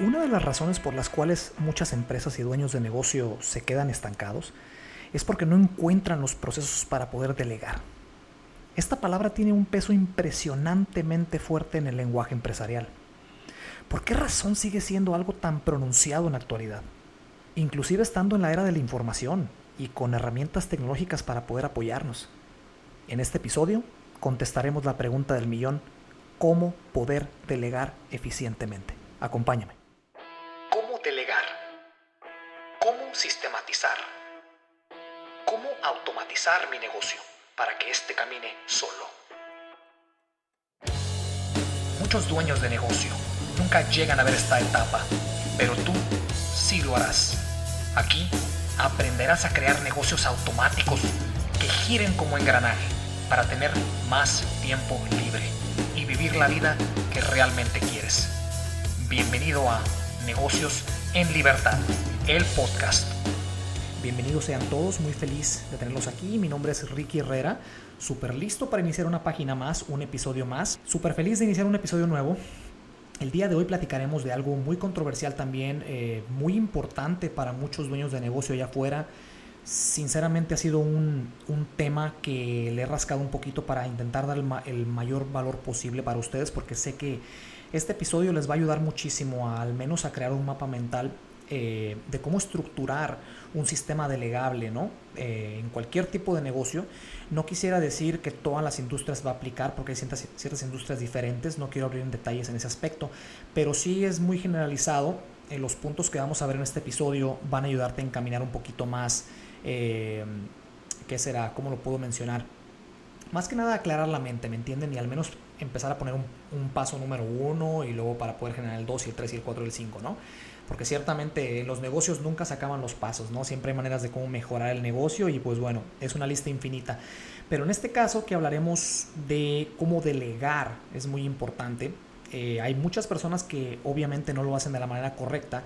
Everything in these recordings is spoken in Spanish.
Una de las razones por las cuales muchas empresas y dueños de negocio se quedan estancados es porque no encuentran los procesos para poder delegar. Esta palabra tiene un peso impresionantemente fuerte en el lenguaje empresarial. ¿Por qué razón sigue siendo algo tan pronunciado en la actualidad? Inclusive estando en la era de la información y con herramientas tecnológicas para poder apoyarnos. En este episodio contestaremos la pregunta del millón, ¿cómo poder delegar eficientemente? Acompáñame. Mi negocio para que éste camine solo? Muchos dueños de negocio nunca llegan a ver esta etapa, pero tú sí lo harás. Aquí aprenderás a crear negocios automáticos que giren como engranaje para tener más tiempo libre y vivir la vida que realmente quieres. Bienvenido a Negocios en Libertad, el podcast. Bienvenidos sean todos, muy feliz de tenerlos aquí. Mi nombre es Ricky Herrera, súper listo para iniciar una página más, un episodio más. Súper feliz de iniciar un episodio nuevo. El día de hoy platicaremos de algo muy controversial también, eh, muy importante para muchos dueños de negocio allá afuera. Sinceramente ha sido un, tema que le he rascado un poquito para intentar dar el, el mayor valor posible para ustedes porque sé que este episodio les va a ayudar muchísimo a, al menos a crear un mapa mental eh, de cómo estructurar un sistema delegable ¿no? Eh, en cualquier tipo de negocio. No quisiera decir que todas las industrias va a aplicar porque hay ciertas, ciertas industrias diferentes, no quiero abrir en detalles en ese aspecto, pero sí es muy generalizado. Eh, los puntos que vamos a ver en este episodio van a ayudarte a encaminar un poquito más, ¿qué será? ¿Cómo lo puedo mencionar? Más que nada aclarar la mente, ¿me entienden? Y al menos empezar a poner un, paso número uno y luego para poder generar el 2 y el 3 y el 4 y el 5, ¿no? porque ciertamente en los negocios nunca se acaban los pasos, ¿no? Siempre hay maneras de cómo mejorar el negocio y pues bueno, es una lista infinita. Pero en este caso que hablaremos de cómo delegar es muy importante. Eh, hay muchas personas que obviamente no lo hacen de la manera correcta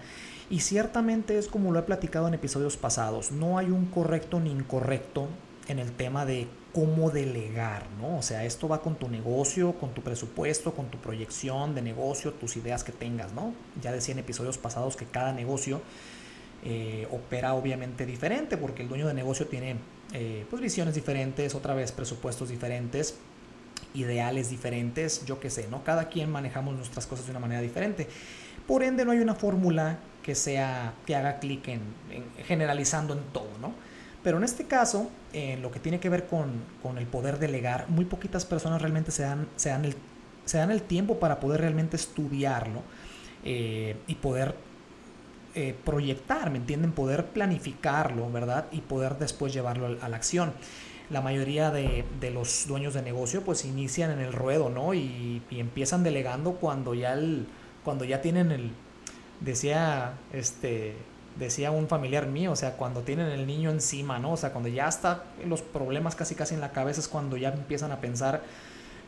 y ciertamente es como lo he platicado en episodios pasados, no hay un correcto ni incorrecto en el tema de cómo delegar, ¿no? O sea, esto va con tu negocio, con tu presupuesto, con tu proyección de negocio, tus ideas que tengas, ¿no? Ya decía en episodios pasados que cada negocio eh, opera obviamente diferente porque el dueño de negocio tiene eh, pues visiones diferentes, otra vez presupuestos diferentes, ideales diferentes, yo qué sé, ¿no? Cada quien manejamos nuestras cosas de una manera diferente. Por ende, no hay una fórmula que sea, que haga clic en, en generalizando en todo, ¿no? Pero en este caso, en lo que tiene que ver con, con, el poder delegar, muy poquitas personas realmente se dan, se dan, el, se dan el tiempo para poder realmente estudiarlo eh, y poder eh, proyectar, ¿me entienden? Poder planificarlo, ¿verdad? Y poder después llevarlo a, la acción. La mayoría de, de, los dueños de negocio pues inician en el ruedo, ¿no? Y, y empiezan delegando cuando ya, el, cuando ya tienen el, decía, este, decía un familiar mío, o sea, cuando tienen el niño encima, ¿no? O sea, cuando ya está los problemas casi casi en la cabeza es cuando ya empiezan a pensar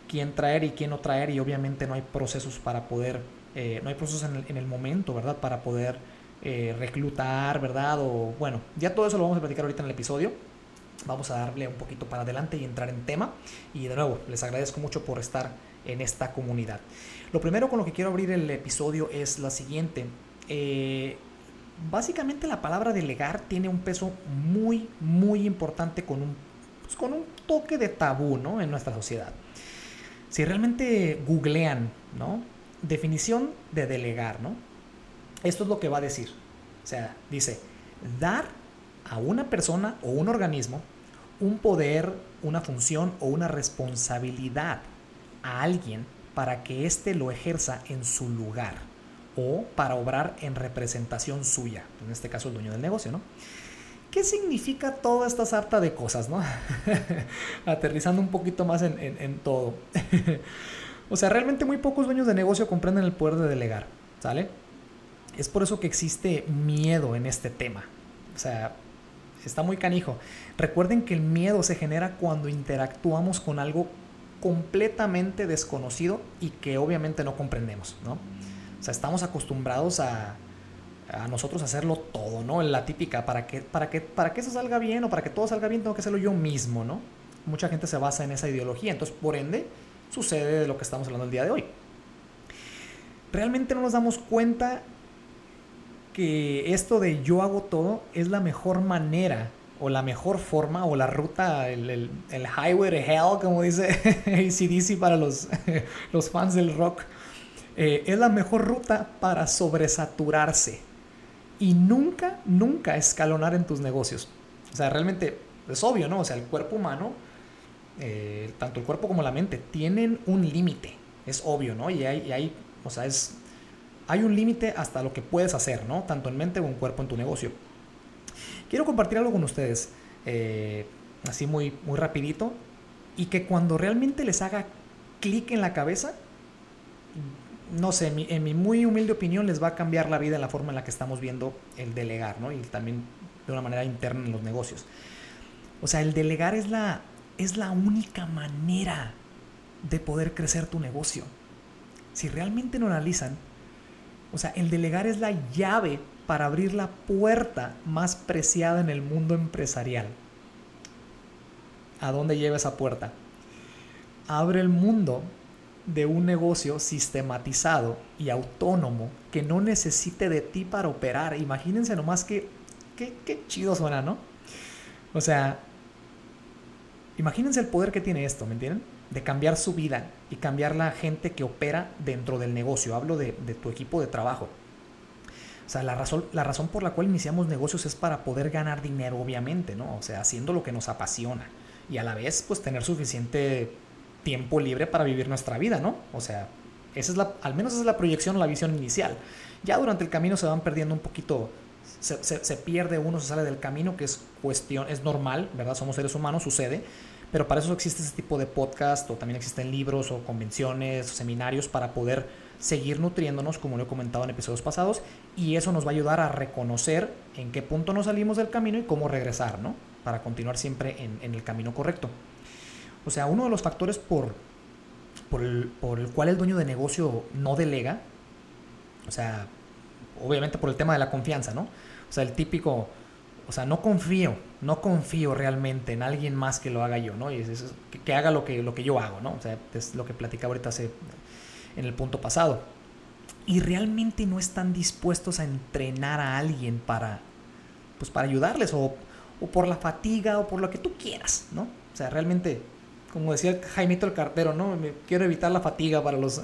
quién traer y quién no traer y obviamente no hay procesos para poder, eh, no hay procesos en el, en el, momento, ¿verdad? Para poder eh, reclutar, ¿verdad? O bueno, ya todo eso lo vamos a platicar ahorita en el episodio. Vamos a darle un poquito para adelante y entrar en tema. Y de nuevo, les agradezco mucho por estar en esta comunidad. Lo primero con lo que quiero abrir el episodio es la siguiente. Eh, básicamente la palabra delegar tiene un peso muy, muy importante con un, pues con un toque de tabú ¿no? en nuestra sociedad. Si realmente googlean, ¿no? Definición de delegar, ¿no? Esto es lo que va a decir. O sea, dice, dar a una persona o un organismo un poder, una función o una responsabilidad a alguien para que éste lo ejerza en su lugar o para obrar en representación suya, en este caso el dueño del negocio, ¿no? ¿Qué significa toda esta sarta de cosas, no? Aterrizando un poquito más en, en, todo. o sea, realmente muy pocos dueños de negocio comprenden el poder de delegar, ¿sale? Es por eso que existe miedo en este tema. O sea, está muy canijo. Recuerden que el miedo se genera cuando interactuamos con algo completamente desconocido y que obviamente no comprendemos, ¿no? O sea, estamos acostumbrados a, a nosotros hacerlo todo, ¿no? La típica, para que, para, que, para que eso salga bien o para que todo salga bien tengo que hacerlo yo mismo, ¿no? Mucha gente se basa en esa ideología, entonces por ende sucede de lo que estamos hablando el día de hoy. Realmente no nos damos cuenta que esto de yo hago todo es la mejor manera o la mejor forma o la ruta, el, el, el highway to hell, como dice ACDC para los, los fans del rock, eh, es la mejor ruta para sobresaturarse y nunca, nunca escalonar en tus negocios. O sea, realmente es obvio, ¿no? O sea, el cuerpo humano, eh, tanto el cuerpo como la mente, tienen un límite. Es obvio, ¿no? Y hay, o sea, es, hay un límite hasta lo que puedes hacer, ¿no? Tanto en mente como en cuerpo en tu negocio. Quiero compartir algo con ustedes, eh, así muy, muy rapidito, y que cuando realmente les haga clic en la cabeza, no sé, en mi, muy humilde opinión les va a cambiar la vida en la forma en la que estamos viendo el delegar, ¿no? Y también de una manera interna en los negocios. O sea, el delegar es la, es la única manera de poder crecer tu negocio. Si realmente lo analizan, o sea, el delegar es la llave para abrir la puerta más preciada en el mundo empresarial. ¿A dónde lleva esa puerta? Abre el mundo de un negocio sistematizado y autónomo que no necesite de ti para operar. Imagínense nomás que, qué, chido suena, ¿no? O sea, imagínense el poder que tiene esto, ¿me entienden? De cambiar su vida y cambiar la gente que opera dentro del negocio. Hablo de, de tu equipo de trabajo. O sea, la razón, la razón por la cual iniciamos negocios es para poder ganar dinero, obviamente, ¿no? O sea, haciendo lo que nos apasiona. Y a la vez, pues tener suficiente tiempo libre para vivir nuestra vida, ¿no? O sea, esa es la, al menos esa es la proyección o la visión inicial. Ya durante el camino se van perdiendo un poquito, se, pierde uno, se sale del camino, que es cuestión, es normal, ¿verdad? Somos seres humanos, sucede. Pero para eso existe ese tipo de podcast o también existen libros o convenciones o seminarios para poder seguir nutriéndonos, como lo he comentado en episodios pasados, y eso nos va a ayudar a reconocer en qué punto nos salimos del camino y cómo regresar, ¿no? Para continuar siempre en, el camino correcto. O sea, uno de los factores por, por el, por el cual el dueño de negocio no delega, o sea, obviamente por el tema de la confianza, ¿no? O sea, el típico, o sea, no confío, no confío realmente en alguien más que lo haga yo, ¿no? Y es, que, que, haga lo que, lo que yo hago, ¿no? O sea, es lo que platicaba ahorita hace en el punto pasado. Y realmente no están dispuestos a entrenar a alguien para, pues para ayudarles o, o por la fatiga o por lo que tú quieras, ¿no? O sea, realmente, como decía Jaimito el cartero, ¿no? Me quiero evitar la fatiga para los,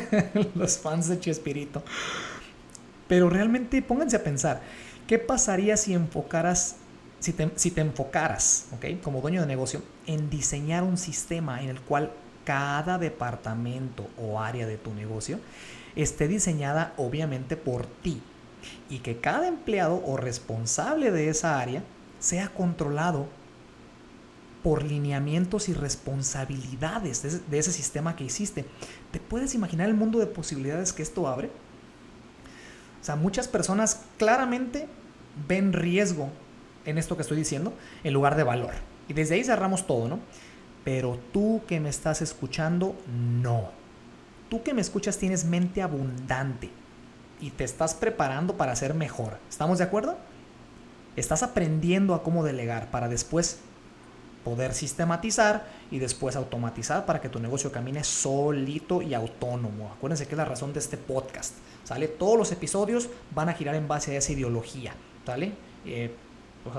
los fans de Chespirito. Pero realmente pónganse a pensar, ¿qué pasaría si enfocaras, si te, si te enfocaras, ¿ok? Como dueño de negocio, en diseñar un sistema en el cual cada departamento o área de tu negocio esté diseñada obviamente por ti y que cada empleado o responsable de esa área sea controlado por lineamientos y responsabilidades de ese, sistema que hiciste. ¿Te puedes imaginar el mundo de posibilidades que esto abre? O sea, muchas personas claramente ven riesgo en esto que estoy diciendo en lugar de valor. Y desde ahí cerramos todo, ¿no? Pero tú que me estás escuchando, no. Tú que me escuchas tienes mente abundante y te estás preparando para ser mejor. ¿Estamos de acuerdo? Estás aprendiendo a cómo delegar para después poder sistematizar y después automatizar para que tu negocio camine solito y autónomo. Acuérdense que es la razón de este podcast. ¿Sale? Todos los episodios van a girar en base a esa ideología. ¿Sale? Eh,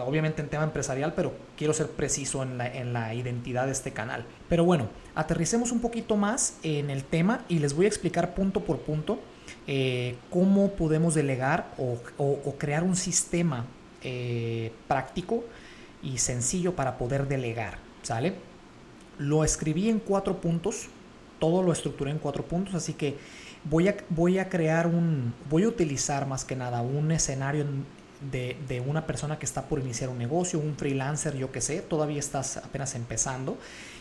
obviamente en tema empresarial, pero quiero ser preciso en la, identidad de este canal. Pero bueno, aterricemos un poquito más en el tema y les voy a explicar punto por punto eh, cómo podemos delegar o, crear un sistema eh, práctico y sencillo para poder delegar, ¿sale? Lo escribí en cuatro puntos, todo lo estructuré en cuatro puntos, así que voy a, voy a crear un, voy a utilizar más que nada un escenario de, una persona que está por iniciar un negocio, un freelancer, yo que sé, todavía estás apenas empezando.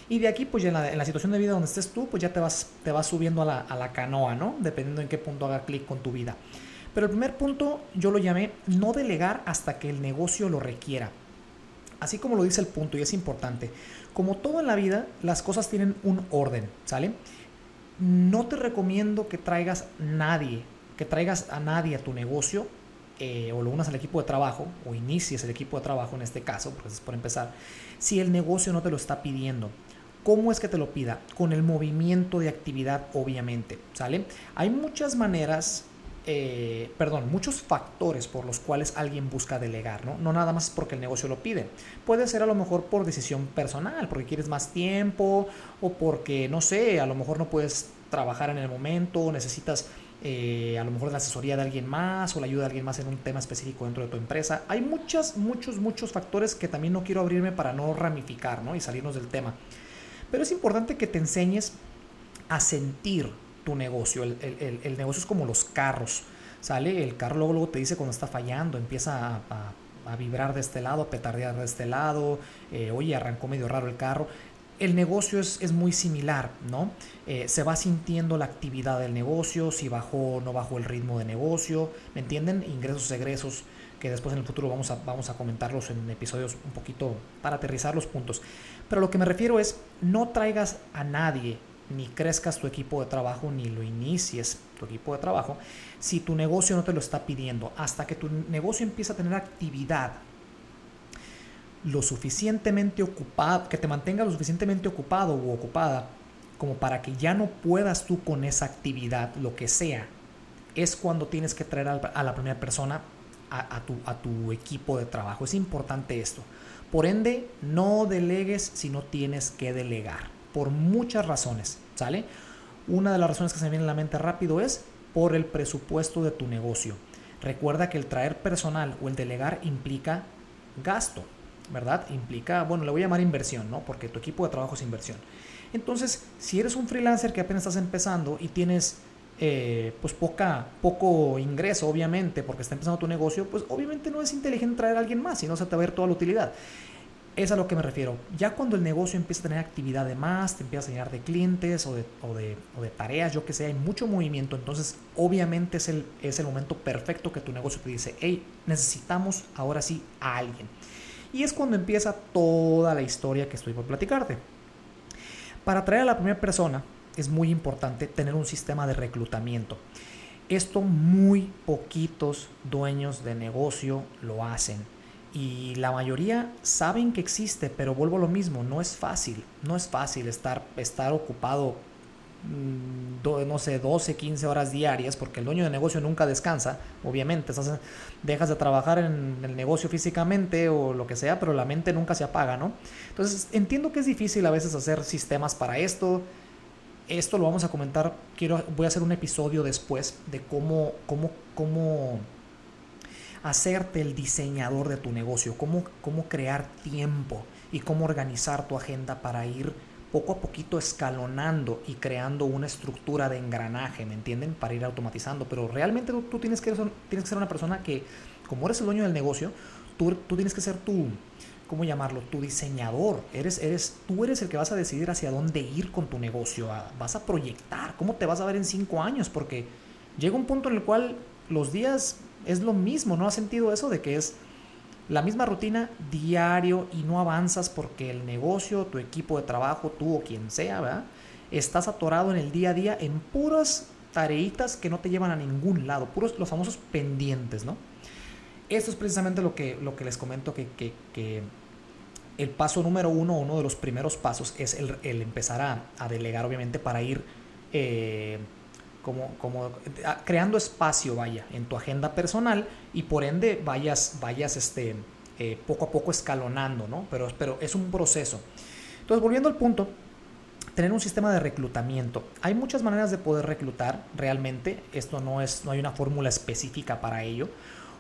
Y de aquí, pues ya en la, situación de vida donde estés tú, pues ya te vas, te vas subiendo a la, a la canoa, ¿no? Dependiendo en qué punto haga clic con tu vida. Pero el primer punto yo lo llamé no delegar hasta que el negocio lo requiera. Así como lo dice el punto y es importante. Como todo en la vida, las cosas tienen un orden, ¿sale? No te recomiendo que traigas nadie, que traigas a nadie a tu negocio eh, o lo unas al equipo de trabajo o inicies el equipo de trabajo en este caso, pues es por empezar, si el negocio no te lo está pidiendo. ¿Cómo es que te lo pida? Con el movimiento de actividad, obviamente, ¿sale? Hay muchas maneras eh, perdón, muchos factores por los cuales alguien busca delegar, ¿no? Nada más porque el negocio lo pide. Puede ser a lo mejor por decisión personal, porque quieres más tiempo o porque, no sé, a lo mejor no puedes trabajar en el momento, necesitas eh, a lo mejor la asesoría de alguien más o la ayuda de alguien más en un tema específico dentro de tu empresa. Hay muchos, muchos, muchos factores que también no quiero abrirme para no ramificar ¿no? y salirnos del tema. Pero es importante que te enseñes a sentir tu negocio. El, negocio es como los carros. ¿Sale? El carro luego, te dice cuando está fallando, empieza a, vibrar de este lado, a petardear de este lado, eh, oye, arrancó medio raro el carro el negocio es, muy similar, ¿no? Eh, se va sintiendo la actividad del negocio, si bajó o no bajó el ritmo de negocio, ¿me entienden? Ingresos, egresos, que después en el futuro vamos a, vamos a comentarlos en episodios un poquito para aterrizar los puntos. Pero lo que me refiero es, no traigas a nadie, ni crezcas tu equipo de trabajo, ni lo inicies tu equipo de trabajo, si tu negocio no te lo está pidiendo. Hasta que tu negocio empiece a tener actividad, lo suficientemente ocupado, que te mantenga lo suficientemente ocupado o ocupada como para que ya no puedas tú con esa actividad, lo que sea, es cuando tienes que traer a la primera persona a, tu, a tu equipo de trabajo. Es importante esto. Por ende, no delegues si no tienes que delegar, por muchas razones, ¿sale? Una de las razones que se me viene a la mente rápido es por el presupuesto de tu negocio. Recuerda que el traer personal o el delegar implica gasto. ¿verdad? Implica, bueno, le voy a llamar inversión, ¿no? Porque tu equipo de trabajo es inversión. Entonces, si eres un freelancer que apenas estás empezando y tienes eh, pues poca, poco ingreso, obviamente, porque está empezando tu negocio, pues obviamente no es inteligente traer a alguien más, si no se te va a ver toda la utilidad. Es a lo que me refiero. Ya cuando el negocio empieza a tener actividad de más, te empieza a llenar de clientes o de, o de, o de tareas, yo que sé, hay mucho movimiento, entonces obviamente es el, es el momento perfecto que tu negocio te dice, hey, necesitamos ahora sí a alguien. Y es cuando empieza toda la historia que estoy por platicarte. Para atraer a la primera persona es muy importante tener un sistema de reclutamiento. Esto muy poquitos dueños de negocio lo hacen. Y la mayoría saben que existe, pero vuelvo a lo mismo, no es fácil. No es fácil estar, estar ocupado Mm, no sé, 12, 15 horas diarias, porque el dueño de negocio nunca descansa, obviamente, dejas de trabajar en el negocio físicamente o lo que sea, pero la mente nunca se apaga, ¿no? Entonces, entiendo que es difícil a veces hacer sistemas para esto. Esto lo vamos a comentar, quiero, voy a hacer un episodio después de cómo, cómo, cómo hacerte el diseñador de tu negocio, cómo, cómo crear tiempo y cómo organizar tu agenda para ir poco a poquito escalonando y creando una estructura de engranaje, ¿me entienden? Para ir automatizando. Pero realmente tú, tienes, que, tienes que ser una persona que, como eres el dueño del negocio, tú, tú tienes que ser tu, ¿cómo llamarlo? Tu diseñador. Eres, eres, tú eres el que vas a decidir hacia dónde ir con tu negocio. Vas a proyectar, cómo te vas a ver en cinco años, porque llega un punto en el cual los días es lo mismo, ¿no has sentido eso de que es la misma rutina diario y no avanzas porque el negocio, tu equipo de trabajo, tú o quien sea, ¿verdad? Estás atorado en el día a día en puras tareitas que no te llevan a ningún lado, puros los famosos pendientes, ¿no? Esto es precisamente lo que, les comento que, el paso número uno, uno de los primeros pasos es el, el empezar a, a, delegar, obviamente, para ir eh, como, como creando espacio, vaya, en tu agenda personal y por ende vayas, vayas este, eh, poco a poco escalonando, ¿no? Pero, pero es un proceso. Entonces, volviendo al punto, tener un sistema de reclutamiento. Hay muchas maneras de poder reclutar realmente. Esto no es, no hay una fórmula específica para ello.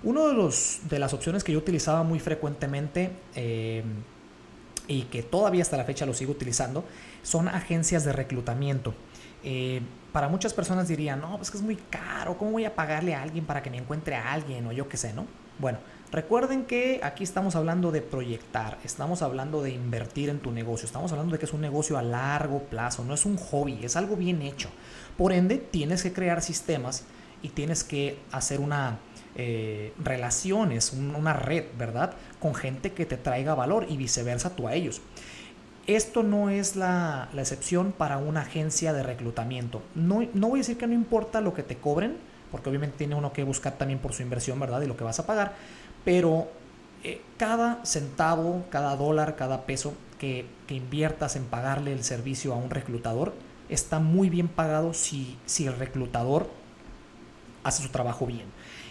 Uno de, de las opciones que yo utilizaba muy frecuentemente eh, y que todavía hasta la fecha lo sigo utilizando son agencias de reclutamiento. Eh, para muchas personas dirían, no, pues que es muy caro, ¿cómo voy a pagarle a alguien para que me encuentre a alguien o yo qué sé, ¿no? Bueno, recuerden que aquí estamos hablando de proyectar, estamos hablando de invertir en tu negocio, estamos hablando de que es un negocio a largo plazo, no es un hobby, es algo bien hecho. Por ende, tienes que crear sistemas y tienes que hacer una eh, relaciones, una red, ¿verdad? Con gente que te traiga valor y viceversa tú a ellos. Esto no es la, excepción para una agencia de reclutamiento. No, voy a decir que no importa lo que te cobren, porque obviamente tiene uno que buscar también por su inversión, ¿verdad? Y lo que vas a pagar. Pero eh, cada centavo, cada dólar, cada peso que, inviertas en pagarle el servicio a un reclutador está muy bien pagado si el reclutador hace su trabajo bien.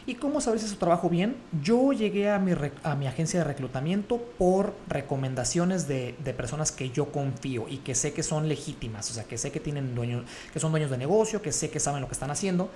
¿Y cómo saber si su trabajo bien? Yo llegué a mi, a mi agencia de reclutamiento por recomendaciones de, de, personas que yo confío y que sé que son legítimas, o sea, que sé que, tienen dueños, que son dueños de negocio, que sé que saben lo que están haciendo.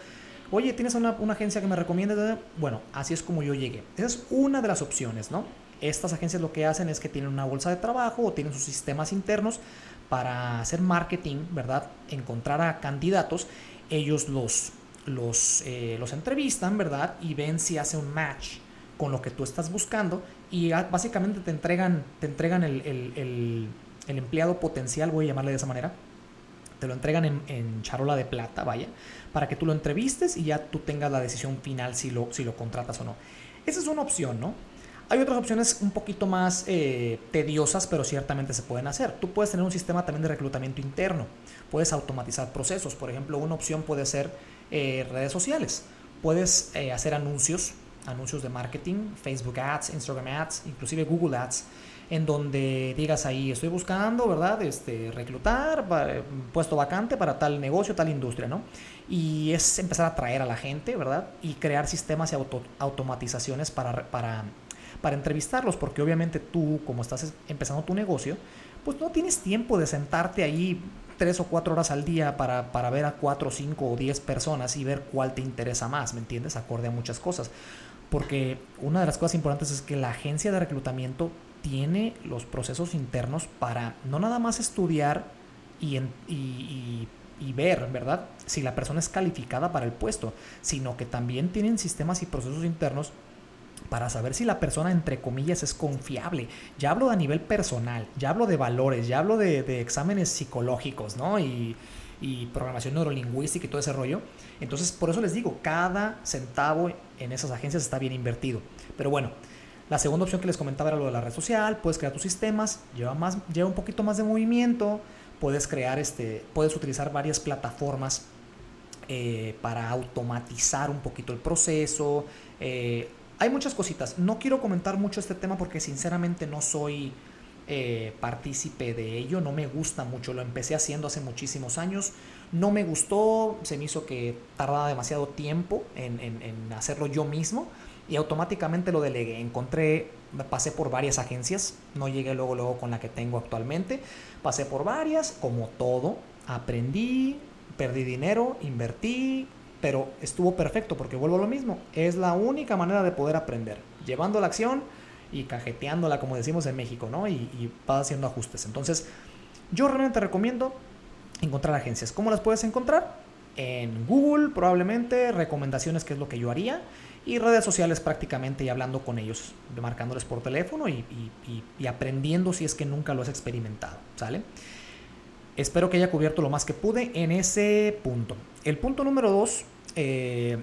Oye, ¿tienes una, una agencia que me recomiende? Bueno, así es como yo llegué. Esa es una de las opciones, ¿no? Estas agencias lo que hacen es que tienen una bolsa de trabajo o tienen sus sistemas internos para hacer marketing, ¿verdad? Encontrar a candidatos, ellos los, los, eh, los entrevistan, ¿verdad? Y ven si hace un match con lo que tú estás buscando y básicamente te entregan, te entregan el, el, el, empleado potencial, voy a llamarle de esa manera, te lo entregan en, en, charola de plata, vaya, para que tú lo entrevistes y ya tú tengas la decisión final si lo, si lo contratas o no. Esa es una opción, ¿no? Hay otras opciones un poquito más eh, tediosas, pero ciertamente se pueden hacer. Tú puedes tener un sistema también de reclutamiento interno. Puedes automatizar procesos. Por ejemplo, una opción puede ser eh, redes sociales. Puedes eh, hacer anuncios, anuncios de marketing, Facebook Ads, Instagram Ads, inclusive Google Ads, en donde digas ahí, estoy buscando, ¿verdad? Este, reclutar, puesto vacante para tal negocio, tal industria, ¿no? Y es empezar a atraer a la gente, ¿verdad? Y crear sistemas y automatizaciones para, para para entrevistarlos, porque obviamente tú, como estás empezando tu negocio, pues no tienes tiempo de sentarte ahí tres o cuatro horas al día para, para ver a cuatro, cinco o diez personas y ver cuál te interesa más, ¿me entiendes? Acorde a muchas cosas. Porque una de las cosas importantes es que la agencia de reclutamiento tiene los procesos internos para no nada más estudiar y, y, y, ver, ¿verdad? Si la persona es calificada para el puesto, sino que también tienen sistemas y procesos internos para saber si la persona, entre comillas, es confiable. Ya hablo a nivel personal, ya hablo de valores, ya hablo de, exámenes psicológicos, ¿no? Y, y, programación neurolingüística y todo ese rollo. Entonces, por eso les digo, cada centavo en esas agencias está bien invertido. Pero bueno, la segunda opción que les comentaba era lo de la red social, puedes crear tus sistemas, lleva, más, lleva un poquito más de movimiento, puedes crear, este, puedes utilizar varias plataformas eh, para automatizar un poquito el proceso. Eh, hay muchas cositas. No quiero comentar mucho este tema porque sinceramente no soy eh, partícipe de ello. No me gusta mucho. Lo empecé haciendo hace muchísimos años. No me gustó. Se me hizo que tardaba demasiado tiempo en, en hacerlo yo mismo. Y automáticamente lo delegué. Encontré, pasé por varias agencias. No llegué luego, luego con la que tengo actualmente. Pasé por varias, como todo. Aprendí, perdí dinero, invertí, pero estuvo perfecto porque vuelvo a lo mismo, es la única manera de poder aprender, llevando la acción y cajeteándola como decimos en México, ¿no? Y, y vas haciendo ajustes. Entonces, yo realmente recomiendo encontrar agencias. ¿Cómo las puedes encontrar? En Google probablemente, recomendaciones que es lo que yo haría, y redes sociales prácticamente y hablando con ellos, marcándoles por teléfono y, y aprendiendo si es que nunca lo has experimentado, ¿sale? Espero que haya cubierto lo más que pude en ese punto. El punto número dos, eh,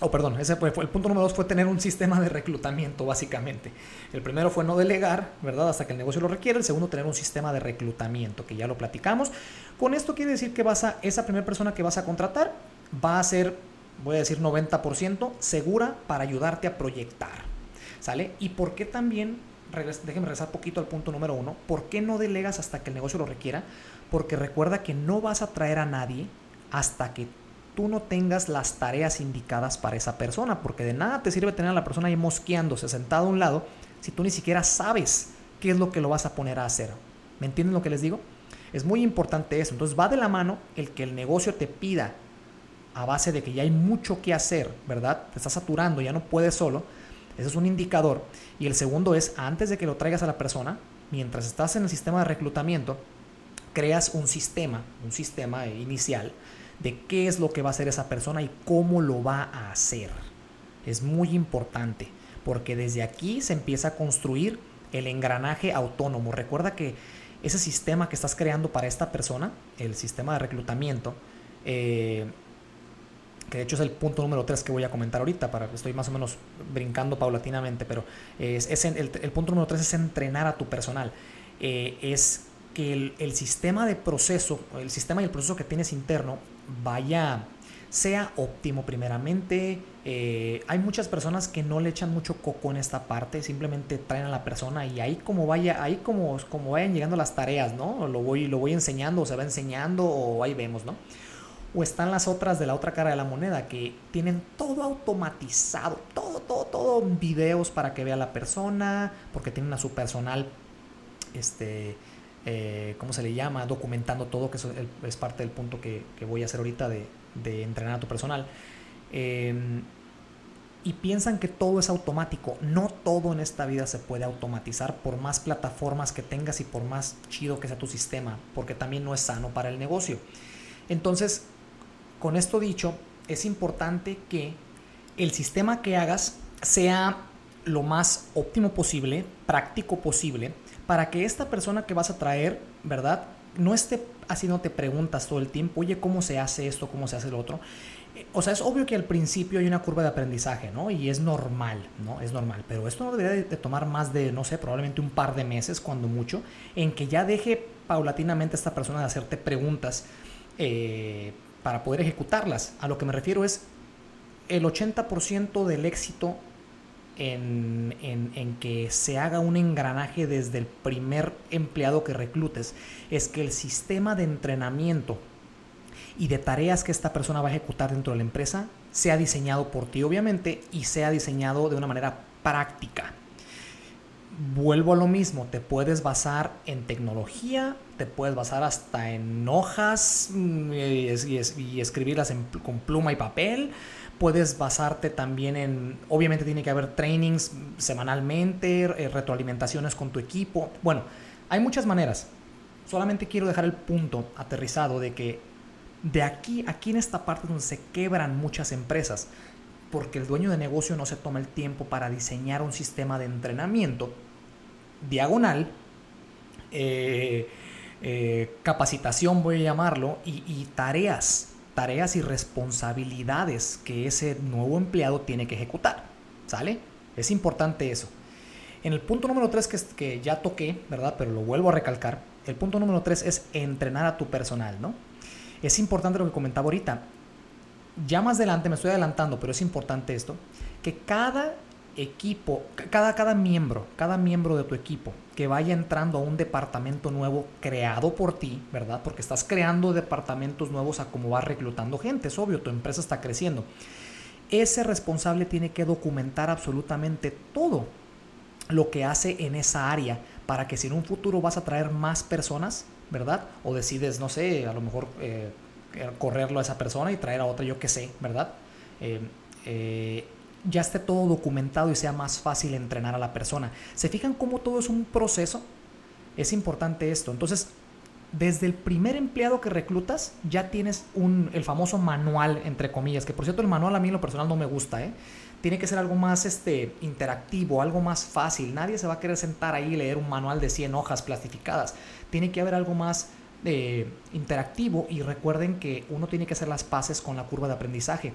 oh, perdón, ese fue, el punto número dos fue tener un sistema de reclutamiento, básicamente. El primero fue no delegar, ¿verdad? Hasta que el negocio lo requiere. El segundo, tener un sistema de reclutamiento, que ya lo platicamos. Con esto quiere decir que vas a, esa primera persona que vas a contratar va a ser, voy a decir 90% segura para ayudarte a proyectar. ¿Sale? ¿Y por qué también déjenme regresar poquito al punto número uno. ¿Por qué no delegas hasta que el negocio lo requiera? Porque recuerda que no vas a traer a nadie hasta que tú no tengas las tareas indicadas para esa persona. Porque de nada te sirve tener a la persona ahí mosqueándose, sentado a un lado, si tú ni siquiera sabes qué es lo que lo vas a poner a hacer. ¿Me entienden lo que les digo? Es muy importante eso. Entonces va de la mano el que el negocio te pida a base de que ya hay mucho que hacer, ¿verdad? Te está saturando, ya no puedes solo ese es un indicador. Y el segundo es, antes de que lo traigas a la persona, mientras estás en el sistema de reclutamiento, creas un sistema, un sistema inicial de qué es lo que va a hacer esa persona y cómo lo va a hacer. Es muy importante, porque desde aquí se empieza a construir el engranaje autónomo. Recuerda que ese sistema que estás creando para esta persona, el sistema de reclutamiento, eh, que de hecho es el punto número 3 que voy a comentar ahorita, para, estoy más o menos brincando paulatinamente, pero es, el, punto número 3 es entrenar a tu personal. Eh, es que el, el, sistema de proceso, el sistema y el proceso que tienes interno vaya, sea óptimo primeramente. Eh, hay muchas personas que no le echan mucho coco en esta parte, simplemente traen a la persona y ahí como vaya, ahí como, como vayan llegando las tareas, ¿no? Lo voy, lo voy enseñando, o se va enseñando, o ahí vemos, ¿no? O están las otras de la otra cara de la moneda que tienen todo automatizado, todo, todo, todo, videos para que vea la persona, porque tienen a su personal, este, eh, ¿cómo se le llama? Documentando todo, que es parte del punto que, voy a hacer ahorita de, entrenar a tu personal. Em, y piensan que todo es automático. No todo en esta vida se puede automatizar por más plataformas que tengas y por más chido que sea tu sistema, porque también no es sano para el negocio. Entonces, con esto dicho, es importante que el sistema que hagas sea lo más óptimo posible, práctico posible, para que esta persona que vas a traer, ¿verdad? No esté haciéndote preguntas todo el tiempo, oye, ¿cómo se hace esto? ¿Cómo se hace lo otro? o sea, es obvio que al principio hay una curva de aprendizaje, ¿no? Y es normal, ¿no? Es normal, pero esto no debería de tomar más de, no sé, probablemente un par de meses, cuando mucho, en que ya deje paulatinamente a esta persona de hacerte preguntas eh, para poder ejecutarlas. A lo que me refiero es el 80% del éxito en, en, que se haga un engranaje desde el primer empleado que reclutes es que el sistema de entrenamiento y de tareas que esta persona va a ejecutar dentro de la empresa sea diseñado por ti, obviamente, y sea diseñado de una manera práctica. Vuelvo a lo mismo, te puedes basar en tecnología, te puedes basar hasta en hojas mm, y, escribirlas con pluma y papel, puedes basarte también en, obviamente tiene que haber trainings semanalmente, eh, retroalimentaciones con tu equipo. Bueno, hay muchas maneras. Solamente quiero dejar el punto aterrizado de que de aquí, aquí en esta parte donde se quebran muchas empresas, porque el dueño de negocio no se toma el tiempo para diseñar un sistema de entrenamiento diagonal, eh, eh, capacitación voy a llamarlo, y, tareas, tareas y responsabilidades que ese nuevo empleado tiene que ejecutar. ¿Sale? Es importante eso. En el punto número 3 que, que ya toqué, ¿verdad? Pero lo vuelvo a recalcar. El punto número 3 es entrenar a tu personal, ¿no? Es importante lo que comentaba ahorita. Ya más adelante, me estoy adelantando, pero es importante esto, que cada equipo, cada, cada miembro, cada miembro de tu equipo que vaya entrando a un departamento nuevo creado por ti, ¿verdad? Porque estás creando departamentos nuevos a como vas reclutando gente, es obvio, tu empresa está creciendo. Ese responsable tiene que documentar absolutamente todo lo que hace en esa área para que si en un futuro vas a traer más personas, ¿verdad? O decides, no sé, a lo mejor eh, correrlo a esa persona y traer a otra, yo que sé, ¿verdad? Eh, eh, ya esté todo documentado y sea más fácil entrenar a la persona. ¿Se fijan cómo todo es un proceso? Es importante esto. Entonces, desde el primer empleado que reclutas, ya tienes un, el famoso manual, entre comillas, que por cierto el manual a mí en lo personal no me gusta, ¿eh? tiene que ser algo más este, interactivo, algo más fácil. Nadie se va a querer sentar ahí y leer un manual de 100 hojas plastificadas. Tiene que haber algo más eh, interactivo y recuerden que uno tiene que hacer las paces con la curva de aprendizaje.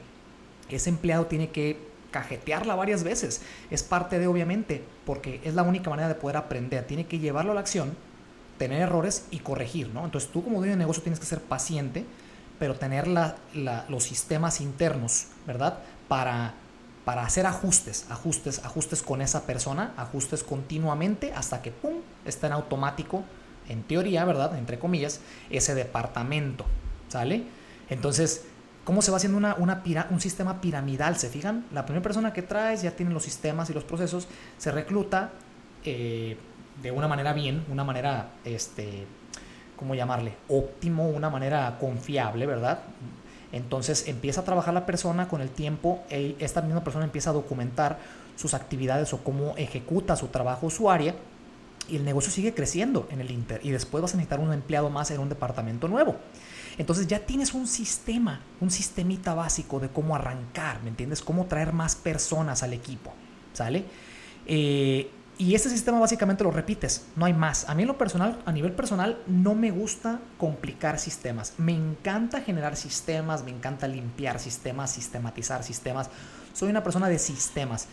Ese empleado tiene que cajetearla varias veces. Es parte de, obviamente, porque es la única manera de poder aprender. Tiene que llevarlo a la acción, tener errores y corregir, ¿no? Entonces tú como dueño de negocio tienes que ser paciente, pero tener los sistemas internos, ¿verdad? Para para hacer ajustes, ajustes, ajustes con esa persona, ajustes continuamente hasta que, ¡pum!, está en automático, en teoría, ¿verdad?, entre comillas, ese departamento, ¿sale? Entonces, ¿cómo se va haciendo una, un sistema piramidal? ¿Se fijan? La primera persona que traes ya tiene los sistemas y los procesos, se recluta eh, de una manera bien, una manera, este, ¿cómo llamarle? Óptimo, una manera confiable, ¿verdad? Entonces empieza a trabajar la persona con el tiempo, y esta misma persona empieza a documentar sus actividades o cómo ejecuta su trabajo su área y el negocio sigue creciendo en el Inter y después vas a necesitar un empleado más en un departamento nuevo. Entonces ya tienes un sistema, un sistemita básico de cómo arrancar, ¿me entiendes? Cómo traer más personas al equipo, ¿sale? Eh, y este sistema básicamente lo repites, no hay más. A mí en lo personal, a nivel personal, no me gusta complicar sistemas. Me encanta generar sistemas, me encanta limpiar sistemas, sistematizar sistemas. Soy una persona de sistemas.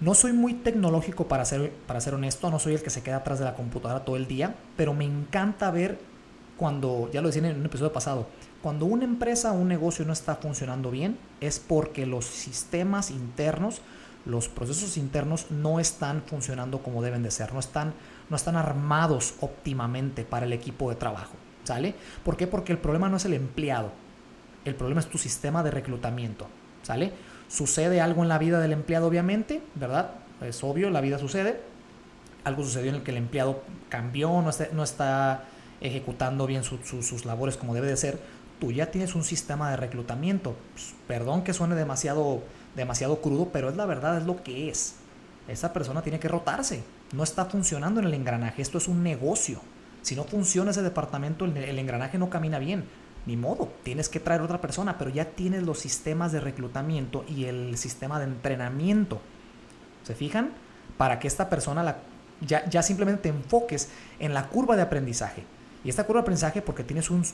No soy muy tecnológico para ser, para ser honesto, no soy el que se queda atrás de la computadora todo el día, pero me encanta ver cuando, ya lo decía en un episodio pasado, cuando una empresa o un negocio no está funcionando bien, es porque los sistemas internos los procesos internos no están funcionando como deben de ser, no están, no están armados óptimamente para el equipo de trabajo. ¿Sale? ¿Por qué? Porque el problema no es el empleado. El problema es tu sistema de reclutamiento, ¿sale? Sucede algo en la vida del empleado, obviamente, ¿verdad? Es obvio, la vida sucede. Algo sucedió en el que el empleado cambió, no está, no está ejecutando bien sus labores como debe de ser. Tú ya tienes un sistema de reclutamiento. Pues, perdón que suene demasiado, demasiado crudo, pero es la verdad, es lo que es. Esa persona tiene que rotarse. No está funcionando en el engranaje. Esto es un negocio. Si no funciona ese departamento, el, engranaje no camina bien. Ni modo, tienes que traer otra persona, pero ya tienes los sistemas de reclutamiento y el sistema de entrenamiento. ¿Se fijan? Para que esta persona la, ya, ya simplemente te enfoques en la curva de aprendizaje. Y esta curva de aprendizaje porque tienes un,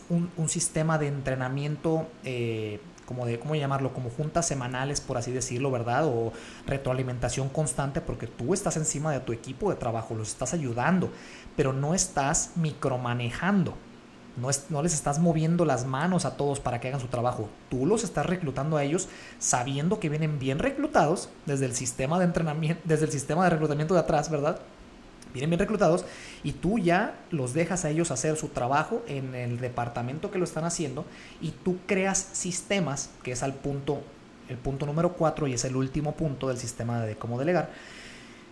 sistema de entrenamiento, eh, como de, ¿cómo llamarlo? Como juntas semanales, por así decirlo, ¿verdad? O retroalimentación constante porque tú estás encima de tu equipo de trabajo, los estás ayudando pero no estás micromanejando. No, les estás moviendo las manos a todos para que hagan su trabajo. Tú los estás reclutando a ellos sabiendo que vienen bien reclutados desde el sistema de entrenamiento, desde el sistema de reclutamiento de atrás, ¿verdad? Vienen bien reclutados y tú ya los dejas a ellos hacer su trabajo en el departamento que lo están haciendo y tú creas sistemas, que es al punto, el punto número 4 y es el último punto del sistema de cómo delegar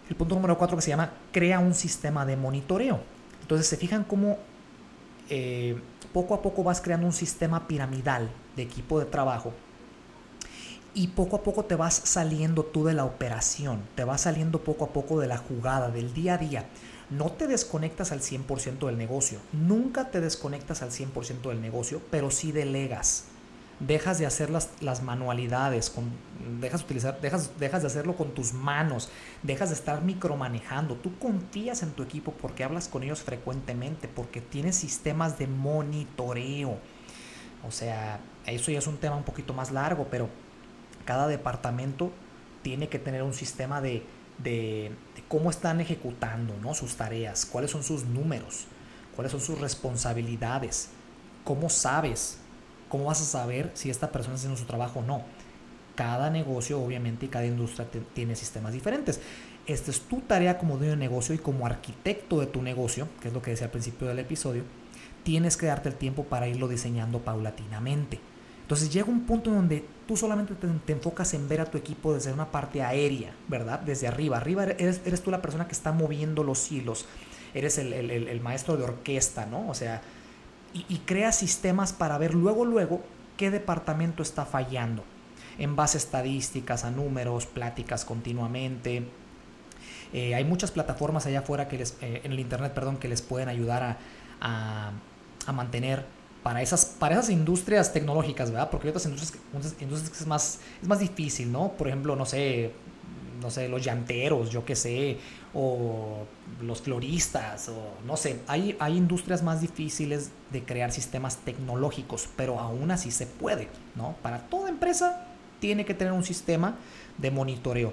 el punto número cuatro que se llama crea un sistema de monitoreo. Entonces se fijan cómo eh, poco a poco vas creando un sistema piramidal de equipo de trabajo y poco a poco te vas saliendo tú de la operación, te vas saliendo poco a poco de la jugada, del día a día. No te desconectas al 100% del negocio, nunca te desconectas al 100% del negocio, pero sí delegas dejas de hacer las, las manualidades, con, dejas, utilizar, dejas, de hacerlo con tus manos, dejas de estar micromanejando. Tú confías en tu equipo porque hablas con ellos frecuentemente, porque tienes sistemas de monitoreo. O sea, eso ya es un tema un poquito más largo, pero cada departamento tiene que tener un sistema de, de, de cómo están ejecutando ¿no? sus tareas, cuáles son sus números, cuáles son sus responsabilidades, cómo sabes ¿Cómo vas a saber si esta persona está haciendo su trabajo o no? Cada negocio, obviamente, y cada industria tiene sistemas diferentes. Esta es tu tarea como dueño de negocio y como arquitecto de tu negocio, que es lo que decía al principio del episodio. Tienes que darte el tiempo para irlo diseñando paulatinamente. Entonces llega un punto en donde tú solamente te, enfocas en ver a tu equipo desde una parte aérea, ¿verdad? Desde arriba. Arriba eres, tú la persona que está moviendo los hilos. Eres el, el maestro de orquesta, ¿no? O sea, y, crea sistemas para ver luego, luego qué departamento está fallando. En base a estadísticas, a números, pláticas continuamente. Eh, hay muchas plataformas allá afuera que les, eh, en el internet, perdón, que les pueden ayudar a, a, mantener para esas, para esas industrias tecnológicas, ¿verdad? Porque hay otras industrias, industrias que es más, es más difícil, ¿no? Por ejemplo, no sé, no sé, los llanteros, yo qué sé, o los floristas, o no sé, hay, hay industrias más difíciles de crear sistemas tecnológicos, pero aún así se puede, ¿no? Para toda empresa tiene que tener un sistema de monitoreo,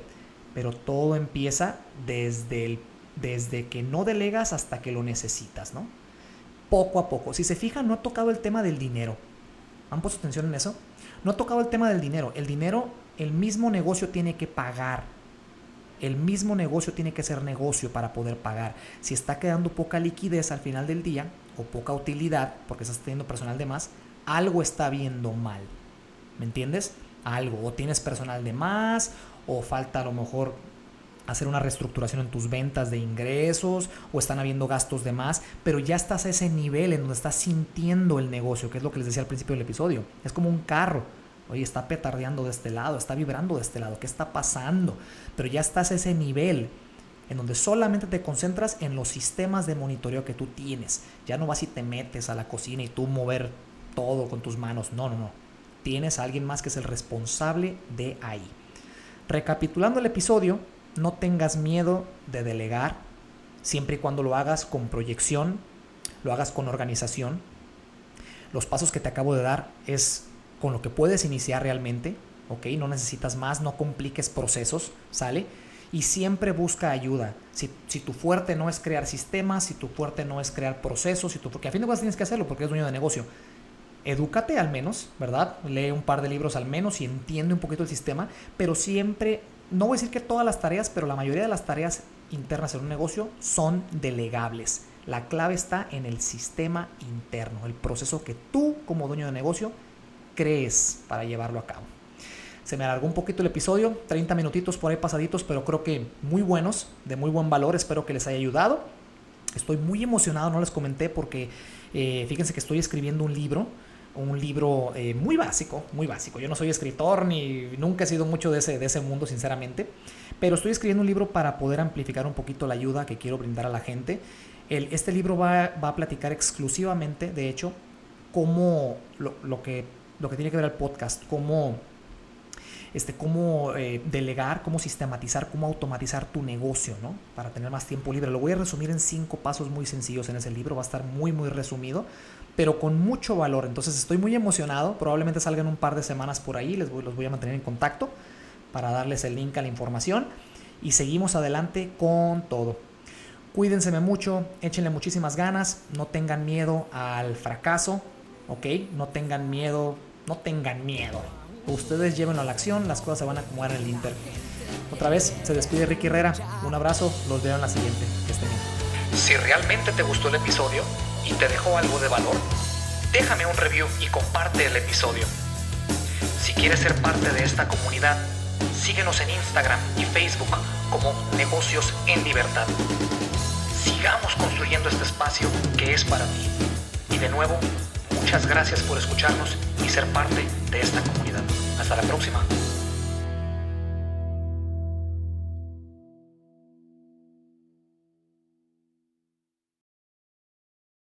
pero todo empieza desde, el, desde que no delegas hasta que lo necesitas, ¿no? Poco a poco. Si se fijan, no ha tocado el tema del dinero. ¿Han puesto atención en eso? No ha tocado el tema del dinero. El dinero, el mismo negocio tiene que pagar el mismo negocio tiene que ser negocio para poder pagar. Si está quedando poca liquidez al final del día o poca utilidad porque estás teniendo personal de más, algo está viendo mal. ¿Me entiendes? Algo. O tienes personal de más o falta a lo mejor hacer una reestructuración en tus ventas de ingresos o están habiendo gastos de más, pero ya estás a ese nivel en donde estás sintiendo el negocio, que es lo que les decía al principio del episodio. Es como un carro Oye, está petardeando de este lado, está vibrando de este lado, ¿qué está pasando? Pero ya estás a ese nivel en donde solamente te concentras en los sistemas de monitoreo que tú tienes. Ya no vas y te metes a la cocina y tú mover todo con tus manos. No, no, no. Tienes a alguien más que es el responsable de ahí. Recapitulando el episodio, no tengas miedo de delegar, siempre y cuando lo hagas con proyección, lo hagas con organización. Los pasos que te acabo de dar es con lo que puedes iniciar realmente, ¿ok? No necesitas más, no compliques procesos, ¿sale? Y siempre busca ayuda. Si, tu fuerte no es crear sistemas, si tu fuerte no es crear procesos, si tu, porque a fin de cuentas tienes que hacerlo porque eres dueño de negocio. Edúcate al menos, ¿verdad? Lee un par de libros al menos y entiende un poquito el sistema, pero siempre, no voy a decir que todas las tareas, pero la mayoría de las tareas internas en un negocio son delegables. La clave está en el sistema interno, el proceso que tú como dueño de negocio crees para llevarlo a cabo. Se me alargó un poquito el episodio, 30 minutitos por ahí pasaditos, pero creo que muy buenos, de muy buen valor, espero que les haya ayudado. Estoy muy emocionado, no les comenté porque eh, fíjense que estoy escribiendo un libro, un libro eh, muy básico, muy básico. Yo no soy escritor ni nunca he sido mucho de ese, de ese mundo, sinceramente, pero estoy escribiendo un libro para poder amplificar un poquito la ayuda que quiero brindar a la gente. Este libro va, va, a platicar exclusivamente, de hecho, cómo lo, lo, que, lo que tiene que ver el podcast, cómo este, cómo eh, delegar, cómo sistematizar, cómo automatizar tu negocio, ¿no? Para tener más tiempo libre. Lo voy a resumir en cinco pasos muy sencillos en ese libro, va a estar muy, muy resumido, pero con mucho valor. Entonces estoy muy emocionado, probablemente salgan un par de semanas por ahí, les voy, los voy a mantener en contacto para darles el link a la información y seguimos adelante con todo. Cuídense mucho, échenle muchísimas ganas, no tengan miedo al fracaso, ¿ok? No tengan miedo, no tengan miedo ustedes llévenlo a la acción, las cosas se van a acomodar en el Inter. Otra vez se despide Ricky Herrera. Un abrazo, los veo en la siguiente. Que estén bien. Si realmente te gustó el episodio y te dejó algo de valor, déjame un review y comparte el episodio. Si quieres ser parte de esta comunidad, síguenos en Instagram y Facebook como Negocios en Libertad. Sigamos construyendo este espacio que es para ti. Y de nuevo, muchas gracias por escucharnos y ser parte de esta comunidad. Hasta la próxima.